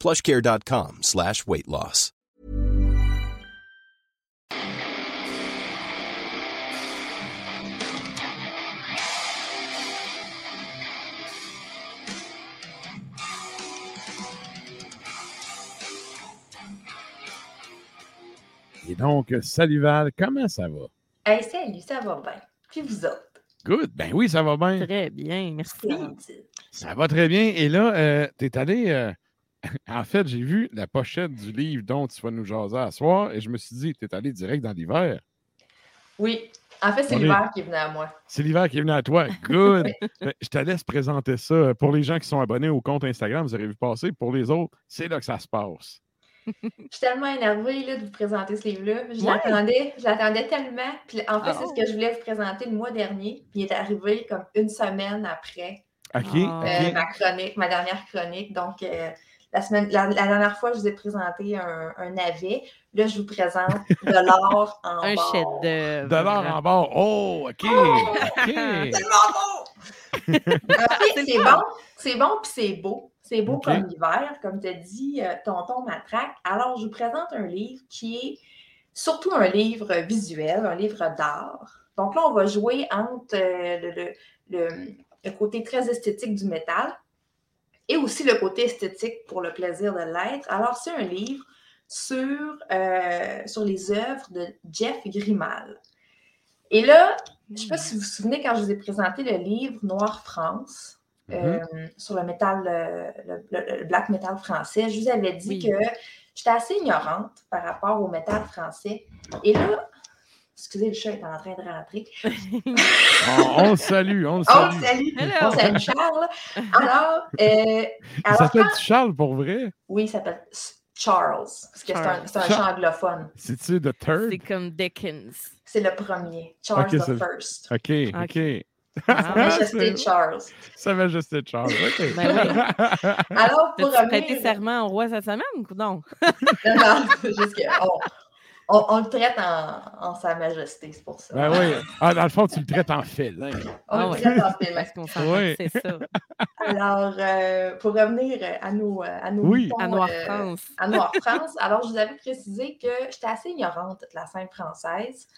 plushcare.com slash weight loss. Et donc, salut Val, comment ça va? Hey, salut, ça va bien. Puis vous autres? Good. Ben oui, ça va bien. Très bien, merci. Ça va très bien. Et là, euh, tu es allé. euh, en fait, j'ai vu la pochette du livre dont tu vas nous jaser à soir et je me suis dit, tu es allé direct dans l'hiver. Oui. En fait, c'est est- l'hiver qui est venu à moi. C'est l'hiver qui est venu à toi. Good. Ben, je te laisse présenter ça. Pour les gens qui sont abonnés au compte Instagram, vous avez vu passer. Pour les autres, c'est là que ça se passe. Je suis tellement énervée là, de vous présenter ce livre-là. Je Ouais. l'attendais, je l'attendais tellement. Puis en fait, c'est Oh. ce que je voulais vous présenter le mois dernier. Puis il est arrivé comme une semaine après OK. Ah. euh, ma chronique, ma dernière chronique. Donc, euh, la, semaine, la, la dernière fois, je vous ai présenté un, un navet. Là, je vous présente de l'or en Un barre. chef-d'œuvre. Dollar en bord. Oh, OK. OK. tellement bon! En fait, c'est bon, c'est bon puis c'est beau. C'est beau comme l'hiver, comme tu as dit, euh, tonton matraque. Alors, je vous présente un livre qui est surtout un livre visuel, un livre d'art. Donc là, on va jouer entre euh, le, le- le- le côté très esthétique du métal et aussi le côté esthétique pour le plaisir de l'être. Alors, c'est un livre sur, euh, sur les œuvres de Jeff Grimal. Et là, je ne sais pas si vous vous souvenez quand je vous ai présenté le livre Noir France euh, sur le métal, euh, le, le- le black metal français. Je vous avais dit Oui. que j'étais assez ignorante par rapport au métal français. Et là, excusez, le chat est en train de rentrer. On, on le salue. On le Oh, salue. salut! Hello! On salue Charles. Alors, euh, alors s'appelle Charles pour vrai? oui, il s'appelle Charles, parce que c'est un, un Charles. chant anglophone. C'est-tu The Third? C'est comme Dickens. C'est le premier, Charles the First. OK, OK. Ok. Sa Ah, Majesté Charles. Ça va juste être Charles. OK. Ben Alors, pour T'as-tu prêté revenir... serment au roi cette semaine, coudonc? Non, non, c'est juste qu'on on, on le traite en, en Sa Majesté, c'est pour ça. Ben oui. Ah, dans le fond, tu le traites en félin. Ah On le ouais. traite en film. Parce qu'on s'en Oui. c'est ça. Alors, euh, pour revenir à nos, à nos Oui. moutons, À Noir euh, France. à Noir France. Alors, je vous avais précisé que j'étais assez ignorante de la scène française.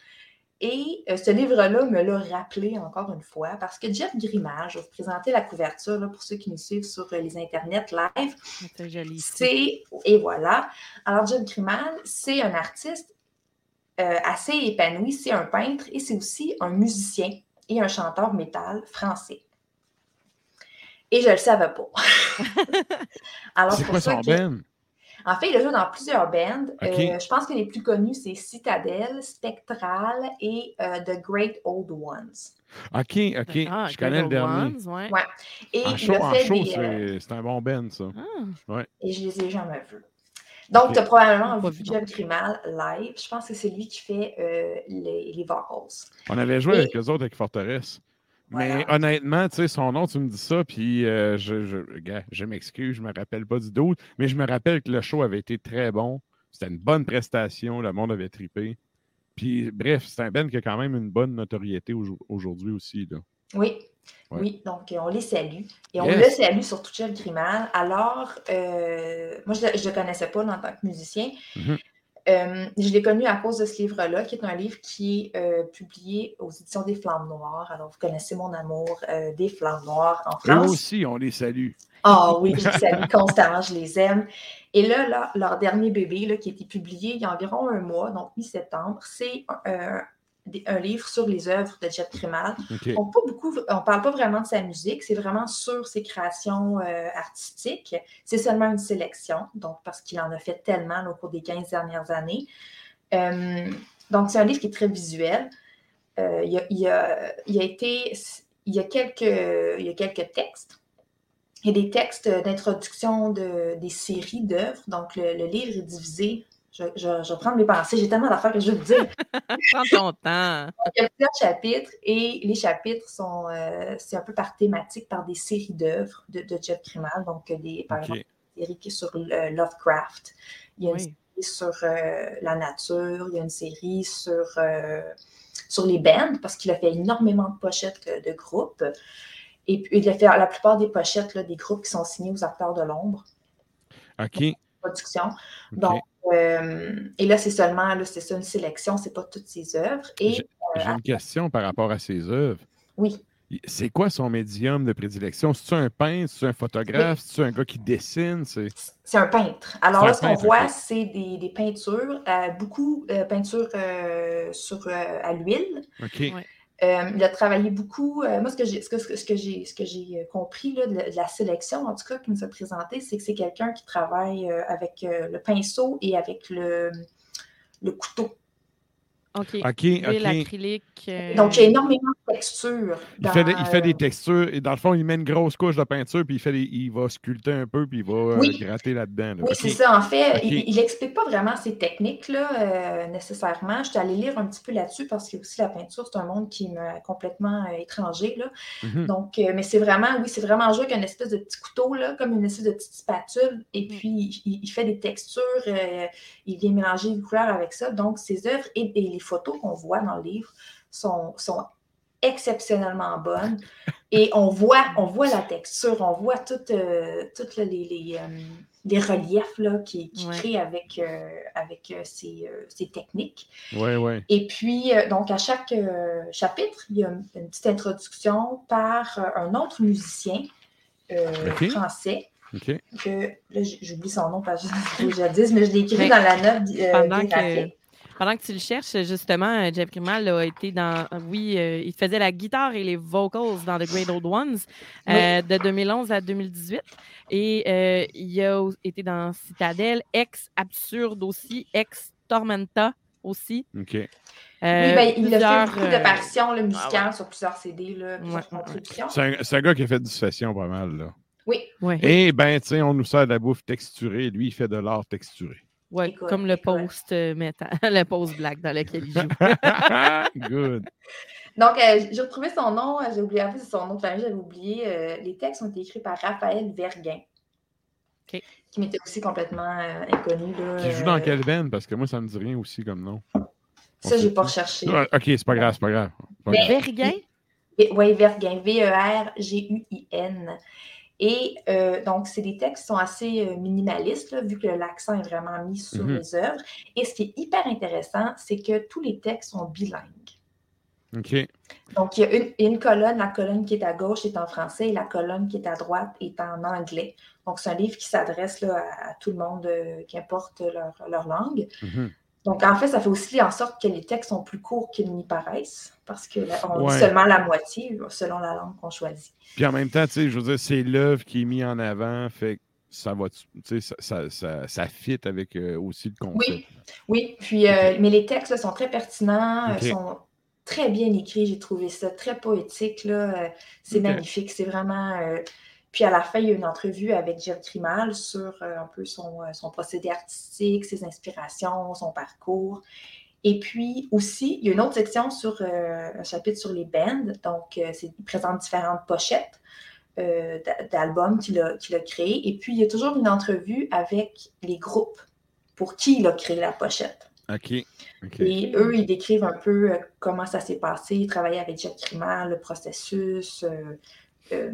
Et euh, ce livre-là me l'a rappelé encore une fois parce que Jeff Grimage, je vais vous présenter la couverture là, pour ceux qui nous suivent sur euh, les internets live. C'est joli. C'est, et voilà. Alors, Jeff Grimal, c'est un artiste euh, assez épanoui, c'est un peintre et c'est aussi un musicien et un chanteur métal français. Et je ne le savais pas. Alors, C'est pour quoi ça son que- ben? en fait, il a joué dans plusieurs bands. Euh, je pense que les plus connus, c'est Citadel, Spectral et euh, The Great Old Ones. OK, OK. Ah, je connais le dernier. Ones, ouais. Ouais. Et En show, euh, c'est un bon Ben, ça. Ah, et je les ai jamais vus. Donc, tu as probablement vu Jeff Grimal live. Je pense que c'est lui qui fait euh, les, les vocals. On avait joué Et- avec eux autres avec Forteresse. Mais Voilà. honnêtement, tu sais, son nom, tu me dis ça, puis euh, je, je, gars, je m'excuse, je me rappelle pas du doute, mais je me rappelle que le show avait été très bon. C'était une bonne prestation, le monde avait trippé. Puis bref, c'est un Ben qui a quand même une bonne notoriété au- aujourd'hui aussi. Là. Oui. Ouais. Oui, donc euh, on les salue. Et on Yes. le salue surtout Jeff Grimal. Alors, euh, moi, je ne le connaissais pas en tant que musicien. Mhm. Euh, je l'ai connu à cause de ce livre-là, qui est un livre qui est euh, publié aux éditions des Flammes Noires. Alors, vous connaissez mon amour des Flammes Noires en France. aussi, on les salue. Ah oui, je les salue constamment, je les aime. Et là, là, leur dernier bébé, là, qui a été publié il y a environ un mois, donc mi-septembre, c'est des- un livre sur les œuvres de Jet Primal. OK. On on parle pas vraiment de sa musique, c'est vraiment sur ses créations euh, artistiques. C'est seulement une sélection, donc parce qu'il en a fait tellement là, au cours des 15 dernières années. Euh, donc, c'est un livre qui est très visuel. Euh, il, y a, il a- il a été, il y a quelques, il y a quelques textes. Il y a des textes d'introduction de, des séries d'œuvres. Donc, le, le livre est divisé. Je, je, je vais prendre mes pensées. J'ai tellement d'affaires que je veux vous dire. Prends ton temps. Il y a plusieurs chapitres et les chapitres sont, euh, c'est un peu par thématique, par des séries d'œuvres de, de Jeff Krimal. Donc, des, par OK. exemple, une série qui est sur euh, Lovecraft. Il y a une Oui. série sur euh, la nature. Il y a une série sur, sur les bands parce qu'il a fait énormément de pochettes de, groupes. Et puis, il a fait la plupart des pochettes là, des groupes qui sont signés aux acteurs de l'ombre, OK. production. Donc, euh, et là, c'est seulement, c'est ça, une sélection, c'est pas toutes ses œuvres. J'ai- J'ai une question par rapport à ses œuvres. oui, C'est quoi son médium de prédilection? C'est-tu un peintre? C'est-tu un photographe? C'est-tu un gars qui dessine? C'est... C'est un peintre. Alors là, ce qu'on voit, c'est des, des peintures, euh, beaucoup de peintures euh, sur, euh, à l'huile. OK. Ouais. Euh, il a travaillé beaucoup. euh, moi, ce que j'ai ce que, ce que j'ai ce que j'ai euh, compris là, de, la, de la sélection, en tout cas, qui nous a présenté, c'est que c'est quelqu'un qui travaille euh, avec euh, le pinceau et avec le, le couteau. OK. OK, Huile, OK. acrylique. euh, Donc, il y a énormément Il fait, des, dans, il fait des euh, textures et dans le fond, il met une grosse couche de peinture puis il, fait des- il va sculpter un peu puis il va euh, Oui. gratter là-dedans. là. Oui, c'est ça. En fait, il n'explique pas vraiment ses techniques là, euh, nécessairement. Je suis allée lire un petit peu là-dessus parce que aussi la peinture, c'est un monde qui m'est complètement euh, étranger. Là. Mhm. Donc, euh, mais c'est vraiment, oui, c'est vraiment joué avec une espèce de petit couteau, là, comme une espèce de petite spatule. Et puis, il, il fait des textures, euh, il vient mélanger les couleurs avec ça. Donc, ses œuvres et, et les photos qu'on voit dans le livre sont, sont exceptionnellement bonnes. Et on voit, on voit la texture, on voit toutes euh, toutes les, les, euh, les reliefs là, qu'il qui Ouais. crée avec, euh, avec euh, ses, euh, ses techniques. Ouais, ouais. Et puis, euh, donc, à chaque euh, chapitre, il y a une, une petite introduction par euh, un autre musicien euh, français. Que, là, j'oublie son nom parce que je jadis, mais je l'ai écrit Mais dans la note euh, pendant biographique. Pendant que tu le cherches, justement, euh, Jeff Grimal a été dans. Oui, euh, il faisait la guitare et les vocals dans The Great Old Ones euh, de 2011 à 2018. Et euh, il a été dans Citadel, ex Absurde aussi, ex Tormenta aussi. OK. Oui, Euh, ben, il a fait beaucoup euh, d'apparitions musicales sur plusieurs CD, là, plusieurs Ouais, ouais, ouais. contributions. C'est un, gars qui a fait du session pas mal, là. Oui, ouais, Et ben, tu sais, on nous sert de la bouffe texturée. Lui, il fait de l'art texturé. Ouais, Écoute, comme le écoute. post euh, métal, le post black dans lequel il joue. Good. Donc, euh, j'ai retrouvé son nom, euh, j'ai oublié, en fait, c'est son nom de famille, j'avais oublié. euh, les textes ont été écrits par Raphaël Verguin, OK. qui m'était aussi complètement euh, inconnu. Qui joue dans euh, quelle veine? Parce que moi, ça me dit rien aussi comme nom. Ça, j'ai pas recherché. Ah, OK, c'est pas grave, c'est pas grave. Pas Mais- grave. Verguin? Oui, Verguin, V-E-R-G-U-I-N. Et euh, donc, c'est des textes qui sont assez euh, minimalistes, là, vu que l'accent est vraiment mis sur Mhm. les œuvres. Et ce qui est hyper intéressant, c'est que tous les textes sont bilingues. OK. Donc, il y a une, colonne, la colonne qui est à gauche est en français et la colonne qui est à droite est en anglais. Donc, c'est un livre qui s'adresse à, à tout le monde, euh, qu'importe leur, leur langue. Mhm. Donc, en fait, ça fait aussi en sorte que les textes sont plus courts qu'ils n'y paraissent, parce qu'on Ouais. dit seulement la moitié selon la langue qu'on choisit. Puis en même temps, tu sais, je veux dire, c'est l'œuvre qui est mise en avant, fait que ça va, tu sais, ça, ça, ça, ça fit avec euh, aussi le concept. Oui, oui. Puis, euh, mais les textes là, sont très pertinents, euh, sont très bien écrits. J'ai trouvé ça très poétique. Là. C'est magnifique. C'est vraiment. euh, Puis à la fin, il y a une entrevue avec Jeff Grimal sur euh, un peu son, euh, son procédé artistique, ses inspirations, son parcours. Et puis aussi, il y a une autre section sur euh, un chapitre sur les bands. Donc, euh, il présente différentes pochettes d'a- d'albums qu'il a, qu'il a créés. Et puis, il y a toujours une entrevue avec les groupes pour qui il a créé la pochette. OK. OK. Et eux, ils décrivent un peu comment ça s'est passé, ils travaillaient avec Jacques Crimal, le processus, euh, euh,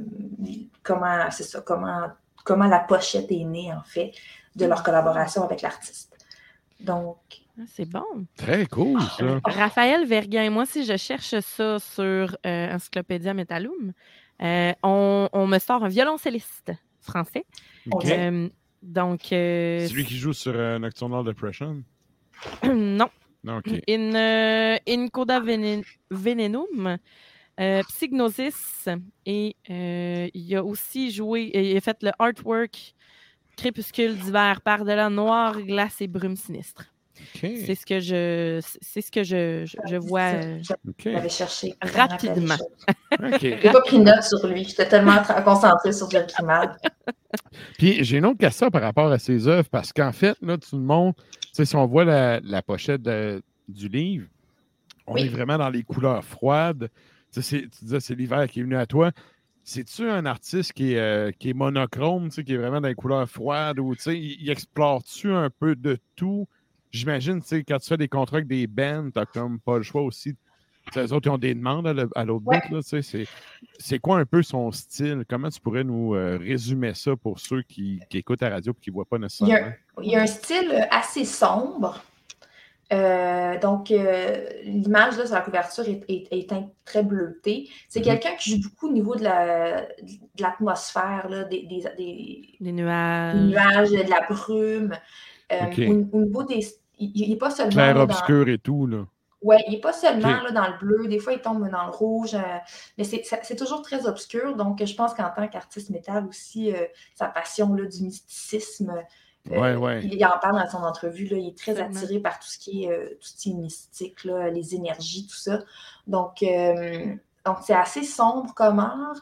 comment, c'est ça, comment, comment la pochette est née, en fait, de leur collaboration avec l'artiste. Donc, Ah, C'est bon. Très cool, ça. Raphaël Verguin, moi, si je cherche ça sur euh, Encyclopédia Metallum, euh, on, on me sort un violoncelliste français. Euh, donc, euh, C'est lui qui joue sur euh, Nocturnal Depression? non. Non, OK. In, euh, in Coda Venen- Venenum, euh, Psygnosis, et euh, il a aussi joué, il a fait le artwork Crépuscule d'hiver, par-delà noir, glace et brume sinistre. C'est ce que je, c'est ce que je, je, je vois. euh. J'avais cherché. Rapidement. OK. J'ai pas pris note sur lui. J'étais tellement concentrée sur Jerry Grimal. Puis j'ai une autre question par rapport à ses œuvres, parce qu'en fait, là, tout le monde, tu sais, si on voit la, la pochette de- du livre, on Oui. est vraiment dans les couleurs froides. Tu, c'est- disais, c'est l'hiver qui est venu à toi. C'est-tu un artiste qui est, euh, qui est monochrome, tu sais, qui est vraiment dans les couleurs froides, ou tu sais, il, il explore-tu un peu de tout? J'imagine, tu sais, quand tu fais des contrats avec des bands, t'as comme pas le choix aussi. Les autres, ils ont des demandes à l'autre Ouais. bout, là, tu sais, c'est- quoi un peu son style? Comment tu pourrais nous euh, résumer ça pour ceux qui, qui écoutent la radio et qui ne voient pas Il y, nécessairement? a, il y a un style assez sombre. Euh, donc, euh, l'image là, sur la couverture est, est- est teinte très bleutée. C'est Mhm. quelqu'un qui joue beaucoup au niveau de la- de l'atmosphère, là, des, des- des- les des nuages. nuages, de la brume. Euh, au, au niveau des. Il n'est pas seulement. Clair, là, dans- obscur et tout, là. Oui, il n'est pas seulement là, dans le bleu, des fois il tombe dans le rouge, euh, mais c'est toujours très obscur. Donc, je pense qu'en tant qu'artiste métal aussi, euh, sa passion là, du mysticisme, euh, Ouais, ouais. il en parle dans son entrevue, là, il est très Absolument. attiré par tout ce qui est, euh, tout ce qui est mystique, là, les énergies, tout ça. Donc, euh, donc c'est assez sombre comme art.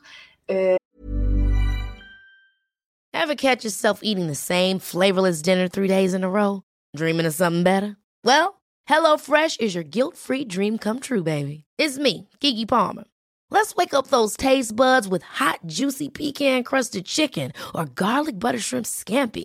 Ever catch yourself eating the same flavorless dinner three days in a row? Dreaming of something better? Well, HelloFresh is your guilt free dream come true, baby. It's me, Kiki Palmer. Let's wake up those taste buds with hot, juicy pecan crusted chicken or garlic butter shrimp scampi.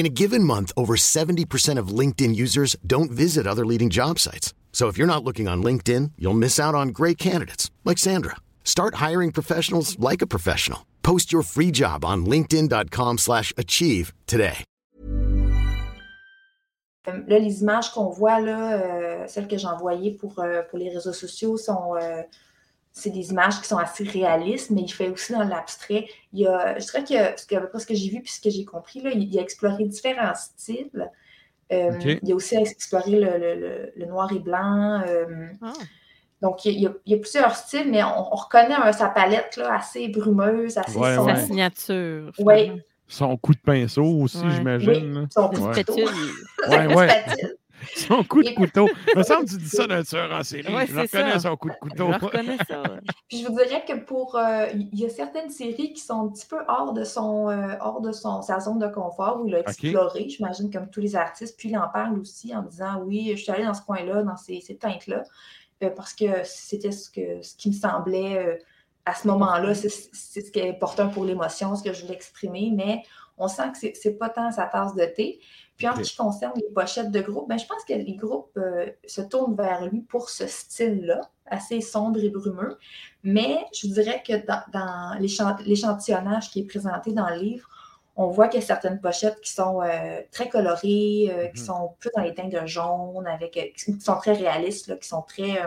In a given month, over 70% of LinkedIn users don't visit other leading job sites. So if you're not looking on LinkedIn, you'll miss out on great candidates like Sandra. Start hiring professionals like a professional. Post your free job on linkedin.com/achieve slash achieve today. Là, les images qu'on voit, là, euh, celles que j'ai envoyées pour, euh, pour les réseaux sociaux, sont, euh, c'est des images qui sont assez réalistes, mais il fait aussi dans l'abstrait. Il y a, je dirais que ce que, ce que j'ai vu puis ce que j'ai compris, là, il, il a exploré différents styles. Euh. Il a aussi exploré le, le- le- le noir et blanc. euh, Ah. donc, il y, a, il y a plusieurs styles, mais on, on reconnaît un- sa palette là, assez brumeuse, assez Ouais, sombre. Sa ouais. signature. Finalement. Son coup de pinceau aussi, Ouais. j'imagine. Son coup de Ouais. ouais. Spatule. Son coup de couteau. Il me semble que tu dis ça d'un tueur en série. Ouais, je c'est reconnais ça. son coup de couteau. Je reconnais ça. Puis je vous dirais que pour euh, il y a certaines séries qui sont un petit peu hors de son euh, hors de son sa zone de confort où il a exploré, j'imagine comme tous les artistes. Puis il en parle aussi en disant oui, je suis allée dans ce coin-là, dans ces, ces teintes-là, euh, parce que c'était ce que ce qui me semblait euh, à ce moment-là, c'est c'est ce qui est important pour l'émotion, ce que je voulais exprimer, mais on sent que c'est- c'est pas tant sa tasse de thé. Puis en ce qui concerne les pochettes de groupes, ben, je pense que les groupes euh, se tournent vers lui pour ce style-là, assez sombre et brumeux. Mais je dirais que dans, dans l'échan- l'échantillonnage qui est présenté dans le livre, on voit qu'il y a certaines pochettes qui sont euh, très colorées, euh, qui Mhm. sont plus dans les teintes de jaune, avec, qui sont très réalistes, là, qui sont très,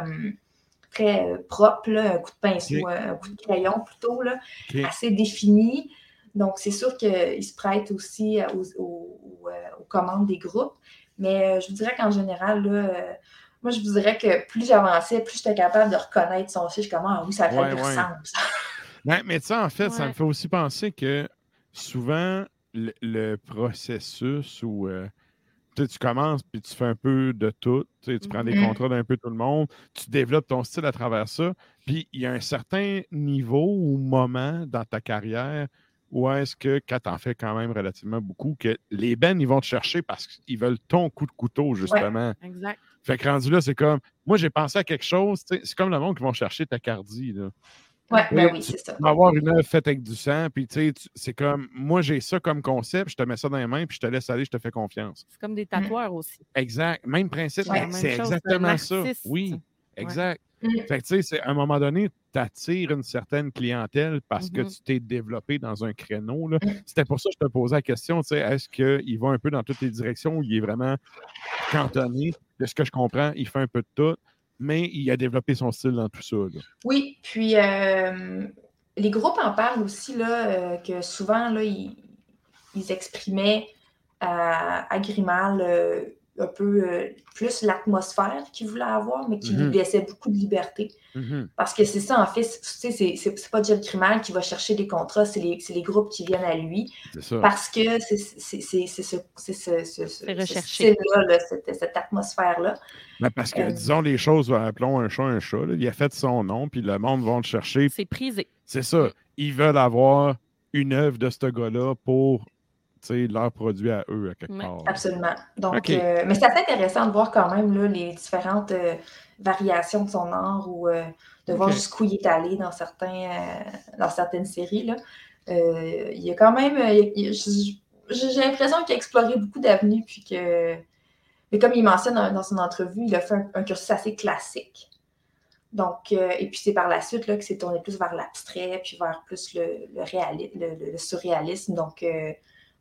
très propres, là, un coup de pinceau, un coup de crayon plutôt, là, assez défini. Donc, c'est sûr qu'il se prête aussi euh, aux, aux- aux, euh, aux commandes des groupes. Mais euh, je vous dirais qu'en général, là, moi, je vous dirais que plus j'avançais, plus j'étais capable de reconnaître son style. Je suis comme, ah oui, ça fait Ouais, du ouais. ça. Ouais, mais tu sais, en fait, ça Ouais. me fait aussi penser que souvent, le, le processus où euh, tu commences puis tu fais un peu de tout, tu prends des Mhm. contrats d'un peu tout le monde, tu développes ton style à travers ça, puis il y a un certain niveau ou moment dans ta carrière où est-ce que, quand tu en fais quand même relativement beaucoup, que les bands, ils vont te chercher parce qu'ils veulent ton coup de couteau, justement. Exact. Fait que rendu là, c'est comme, moi, j'ai pensé à quelque chose, c'est comme le monde qui vont chercher ta cardie, là. Ouais, ben oui, c'est ça. avoir une œuvre faite avec du sang, puis tu sais, c'est comme, moi j'ai ça comme concept, je te mets ça dans les mains, puis je te laisse aller, je te fais confiance. C'est comme des tatoueurs aussi. Exact. Même principe, Ouais. c'est exactement ça. Oui, exact. Mm. Fait que tu sais, c'est- à un moment donné, tu attires une certaine clientèle parce que Mhm. tu t'es développé dans un créneau. Mm. C'était pour ça que je te posais la question, tu sais, est-ce qu'il va un peu dans toutes les directions ou il est vraiment cantonné? De ce que je comprends, il fait un peu de tout, mais il a développé son style dans tout ça. là. Oui, puis euh, les groupes en parlent aussi, là, euh, que souvent, là, ils, ils exprimaient à, à Grimal euh, un peu euh, plus l'atmosphère qu'ils voulaient avoir, mais qui Mhm. lui laissait beaucoup de liberté. Mhm. Parce que c'est ça, en fait, c'est- tu sais, c'est- c'est c'est pas Jeff Grimal qui va chercher des contrats, c'est les, c'est les groupes qui viennent à lui. C'est ça. Parce que c'est c'est- c'est- c'est ce, c'est ce, style-là, là, cette, cette atmosphère-là. Ben, parce que, Euh, disons les choses, appelons un chat un chat. là. Il a fait son nom, puis le monde va le chercher. C'est prisé. C'est ça. Ils veulent avoir une œuvre de ce gars-là pour leur produit à eux, à quelque part. Absolument. Donc, euh, mais c'est assez intéressant de voir quand même là, les différentes euh, variations de son art ou euh, de voir jusqu'où il est allé dans, certains, dans certaines séries. Là. Il y a quand même. J'ai l'impression qu'il a exploré beaucoup d'avenues, puis que. Mais comme il mentionne dans, dans son entrevue, il a fait un, un cursus assez classique. Donc, euh, et puis c'est par la suite là, que c'est tourné plus vers l'abstrait, puis vers plus le, le, réali- le- le- le surréalisme. Donc, euh,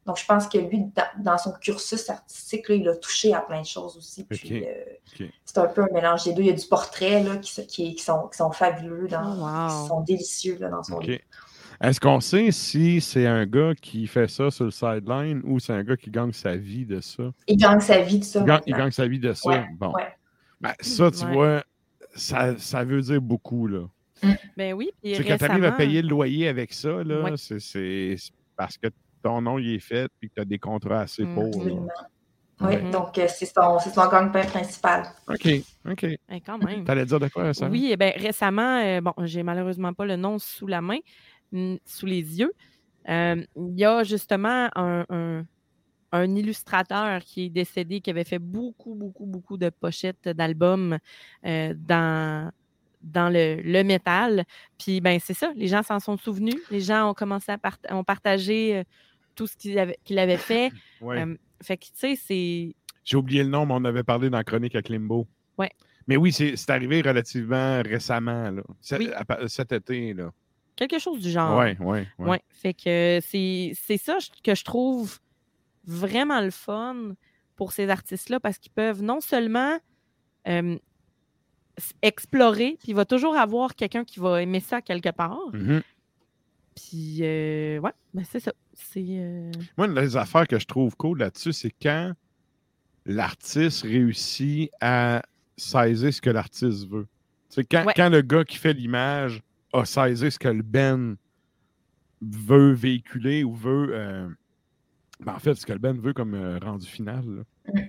donc, je pense que lui, dans, dans son cursus artistique, là, il a touché à plein de choses aussi. Puis, euh, c'est un peu un mélange des deux. Il y a du portrait là, qui, se- qui, qui sont, qui sont fabuleux, dans, Oh, wow. qui sont délicieux là, dans son OK. livre. Est-ce qu'on sait si c'est un gars qui fait ça sur le sideline ou c'est un gars qui gagne sa vie de ça? Il gagne sa vie de ça. Il gagne, il maintenant. gagne sa vie de ça? Ouais, bon. ouais. Ben, ça, tu Ouais. vois, ça, ça veut dire beaucoup. Là. Ben oui, puis Tu sais, quand tu arrives à récemment- payer le loyer avec ça, là, c'est parce que ton nom il est fait et que tu as des contrats assez Mm. pour. Oui, donc euh, c'est son, c'est son gagne-pain principal. OK, OK. Eh, quand même. T'allais dire de quoi, ça? Oui, eh ben, récemment, euh, bon, j'ai malheureusement pas le nom sous la main, mm, sous les yeux. Euh, Il y a justement un, un- un illustrateur qui est décédé, qui avait fait beaucoup, beaucoup, beaucoup de pochettes d'albums euh, dans, dans le, le métal. Puis, ben, c'est ça, les gens s'en sont souvenus. Les gens ont commencé à part- ont partagé euh, tout ce qu'il avait, qu'il avait fait. Ouais. Euh, fait que, tu sais, c'est. J'ai oublié le nom, mais on avait parlé dans Chronique à Klimbo. Ouais. Mais oui, c'est arrivé relativement récemment, là. Cet, Oui. cet été. Là. Quelque chose du genre. Oui, oui. Ah. Ouais. Fait que c'est ça que je trouve vraiment le fun pour ces artistes-là parce qu'ils peuvent non seulement euh, explorer, puis il va toujours avoir quelqu'un qui va aimer ça quelque part. Mhm. Puis, euh, ouais, ben c'est ça. C'est. euh, Moi, une des affaires que je trouve cool là-dessus, c'est quand l'artiste réussit à saisir ce que l'artiste veut. C'est quand, Ouais. quand le gars qui fait l'image a saisi ce que le Ben veut véhiculer ou veut. euh, ben, en fait, ce que le Ben veut comme euh, rendu final. là. Mm.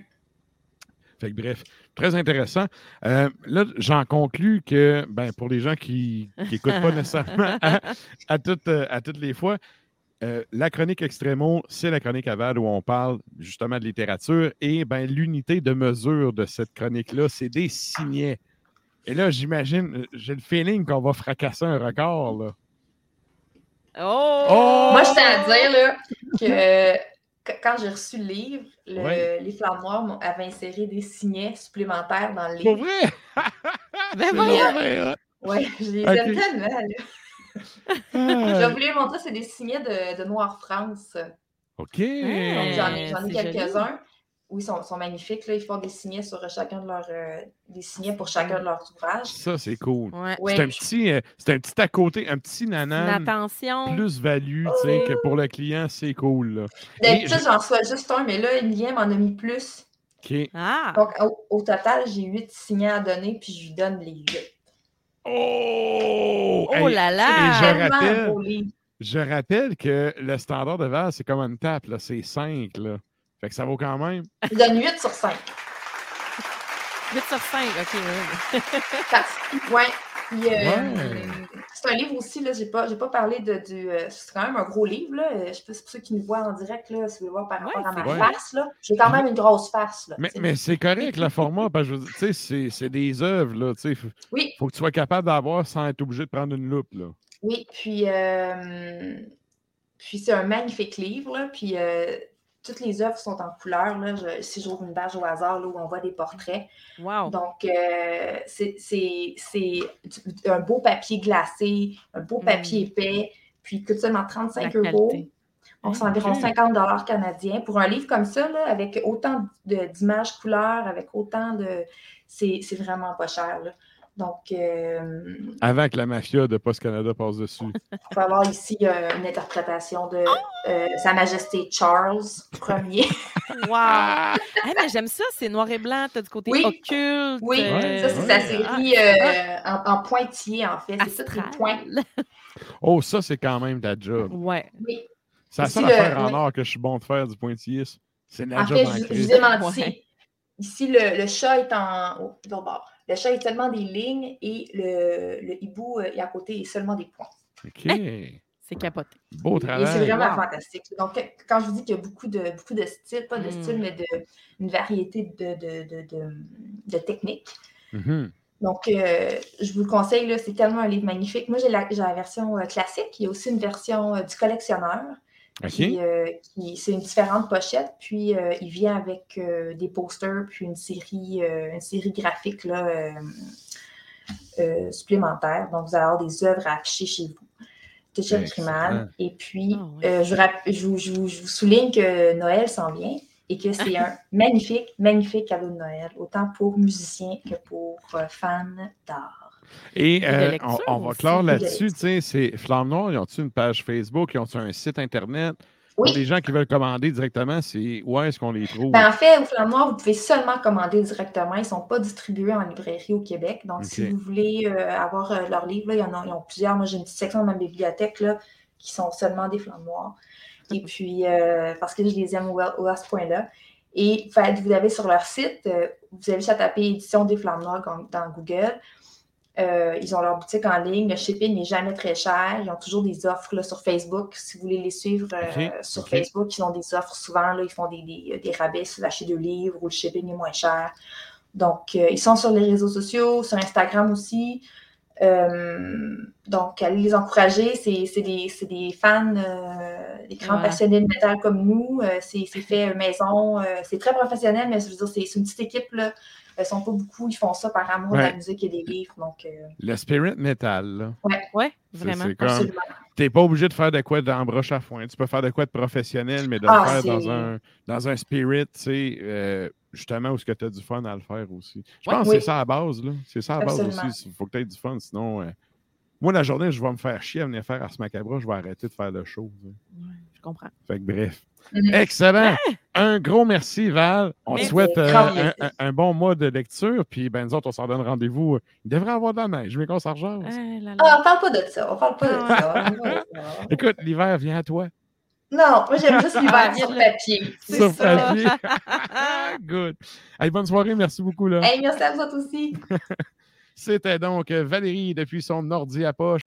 Fait que bref, très intéressant. Euh, là, j'en conclus que, ben, pour les gens qui n'écoutent pas nécessairement à, à toutes, euh, à toutes les fois, euh, la chronique Extremo, c'est la chronique aval où on parle justement de littérature et ben, l'unité de mesure de cette chronique-là, c'est des signets. Et là, j'imagine, euh, j'ai le feeling qu'on va fracasser un record. Là. Oh! Oh! Moi, je tiens à dire là, que qu- quand j'ai reçu le livre, le- Ouais. les Flammes Noires m'ont- avaient inséré des signets supplémentaires dans le Pour livre. vrai? Ben C'est voyons! vrai, hein? Oui, je les Ok. aime tellement. là. Ah, J'ai oublié de montrer, c'est des signets de, de Noir France. OK. J'en ai, Euh, quelques-uns. Oui, ils sont, sont magnifiques. Là. Ils font des signets sur chacun de leurs euh, des signets pour chacun de leurs ouvrages. Ça, c'est cool. Ouais. C'est un petit, euh, c'est un petit à côté, un petit nanan attention. plus-value, tu sais, que pour le client, c'est cool. D'habitude, je- j'en reçois juste un, mais là, Emilien m'en a mis plus. OK. Ah! Donc, au, au total, j'ai huit signets à donner, puis je lui donne les huit. Oh! Oh Hey, là Et là! je rappelle-. Je rappelle que le standard de Val, c'est comme une tape, là, c'est 5. Là. Fait que ça vaut quand même. Je donne 8 sur 5. 8 sur 5, ok. ouais. Parce que, ouais, puis, euh, Ouais. C'est un livre aussi, là, j'ai pas, j'ai pas parlé de, du... euh, c'est quand même un gros livre, là. euh, Je sais pas si pour ceux qui nous voient en direct, là, si vous voulez voir par Ouais, rapport à ma face, là. J'ai quand même une grosse face, là. Mais, mais c'est correct, le format, parce que je veux dire, tu sais, c'est- c'est des œuvres, là. Tu sais, faut, Oui, faut que tu sois capable d'avoir sans être obligé de prendre une loupe, là. Oui, puis, euh, puis c'est un magnifique livre. Là, puis euh, toutes les œuvres sont en couleur. Là, je, si j'ouvre une page au hasard là, où on voit des portraits. Wow. Donc, euh, c'est un beau papier glacé, un beau papier épais, puis coûte seulement 35 La euros. Donc, c'est environ Ok. 50 canadiens. Pour un livre comme ça, là, avec autant d'images couleurs, avec autant de. C'est c'est vraiment pas cher. là. Donc, euh, Avant que la mafia de Post Canada passe dessus. on peut avoir ici euh, une interprétation de euh, Sa Majesté Charles Ier. Wow! Hey, mais j'aime ça, c'est noir et blanc, t'as du côté Oui. occulte. Oui, euh, ça, c'est sa ah, série euh, en, en pointillé, en fait. C'est ça, points. Oh, ça, c'est quand même ta job. Ouais. Oui. C'est la seule le- affaire en oui. or que je suis bon de faire du pointillisme. C'est la En job fait, en je, je vous ai menti. Ouais. Ici, le, le chat est en. Oh, bord. Le chat est seulement des lignes et le, le hibou euh, est à côté est seulement des points. OK. C'est capoté. Beau Et c'est travail. vraiment wow. fantastique. Donc, quand je vous dis qu'il y a beaucoup de, beaucoup de styles, pas de Mm. styles, mais de, une variété de, de, de, de- de techniques. Mhm. Donc, euh, je vous le conseille, là, c'est tellement un livre magnifique. Moi, j'ai la, j'ai la version euh, classique. Il y a aussi une version euh, du collectionneur. Euh, qui- c'est une différente pochette, puis euh, il vient avec euh, des posters, puis une série, euh, une série graphique là, euh, euh, supplémentaire. Donc, vous allez avoir des œuvres à afficher chez vous. De. Grimal. Et puis, Ah euh, je, vous- je vous- je vous souligne que Noël s'en vient et que c'est un magnifique, magnifique cadeau de Noël, autant pour musiciens que pour euh, fans d'art. Et euh, lecture on, on va aussi. clore De là-dessus. Tu sais, c'est Flamme Noire, ils ont-tu une page Facebook, ils ont-tu un site Internet? Oui. Pour les gens qui veulent commander directement, c'est où est-ce qu'on les trouve? Ben, en fait, au Flamme Noir, vous pouvez seulement commander directement. Ils ne sont pas distribués en librairie au Québec. Donc, si vous voulez euh, avoir euh, leurs livres, là, il y en a, ils ont plusieurs. Moi, j'ai une petite section dans ma bibliothèque là, qui sont seulement des Flammes Noires. Et puis, euh, parce que je les aime au, au- à ce point-là. Et fait, vous avez sur leur site, euh, vous avez juste à taper édition des Flammes Noires dans Google. Euh, ils ont leur boutique en ligne. Le shipping n'est jamais très cher. Ils ont toujours des offres là, sur Facebook. Si vous voulez les suivre euh, sur ok. Facebook, ils ont des offres souvent. Là, ils font des, des, des rabais vous achetez deux livres ou le shipping est moins cher. Donc, euh, ils sont sur les réseaux sociaux, sur Instagram aussi. Euh, donc, allez les encourager. C'est c'est des, c'est des fans, euh, des grands Voilà. passionnés de métal comme nous. Euh, c'est c'est fait maison. Euh, c'est très professionnel, mais je veux dire, c'est c'est une petite équipe. Là. Ils ne sont pas beaucoup. Ils font ça par amour de la musique et des livres. Donc, euh, Le Spirit Metal, là. Ouais, vraiment. C'est comme. absolument. T'es pas obligé de faire de quoi dans broche à foin. Tu peux faire de quoi de professionnel, mais de Ah, le faire dans un, dans un spirit, tu sais, euh, justement, où ce que tu as du fun à le faire aussi. Je Ouais. pense que c'est ça à la base, là. C'est ça à la base Absolument. aussi. Il faut que tu aies du fun, sinon. euh, Moi, la journée, je vais me faire chier à venir faire Ars Macabra, je vais arrêter de faire le show. Ouais, je comprends. Fait que bref. Mhm. Excellent. Un gros merci, Val. On te souhaite euh, un, merci. un- un bon mois de lecture. Puis, ben, nous autres, on s'en donne rendez-vous. Il devrait y avoir de la neige, mais qu'on s'en. Ah. Ah, on parle pas de ça. On parle pas de Ah. ça. On parle pas de ça. Écoute, l'hiver vient à toi. Non, moi j'aime juste Ah, l'hiver viens sur le- papier. C'est Sur ça. papier. Good. Hey, bonne soirée. Merci beaucoup. Là. Hey, merci à vous autres aussi. C'était donc euh, Valérie depuis son ordi à poche.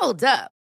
Hold up.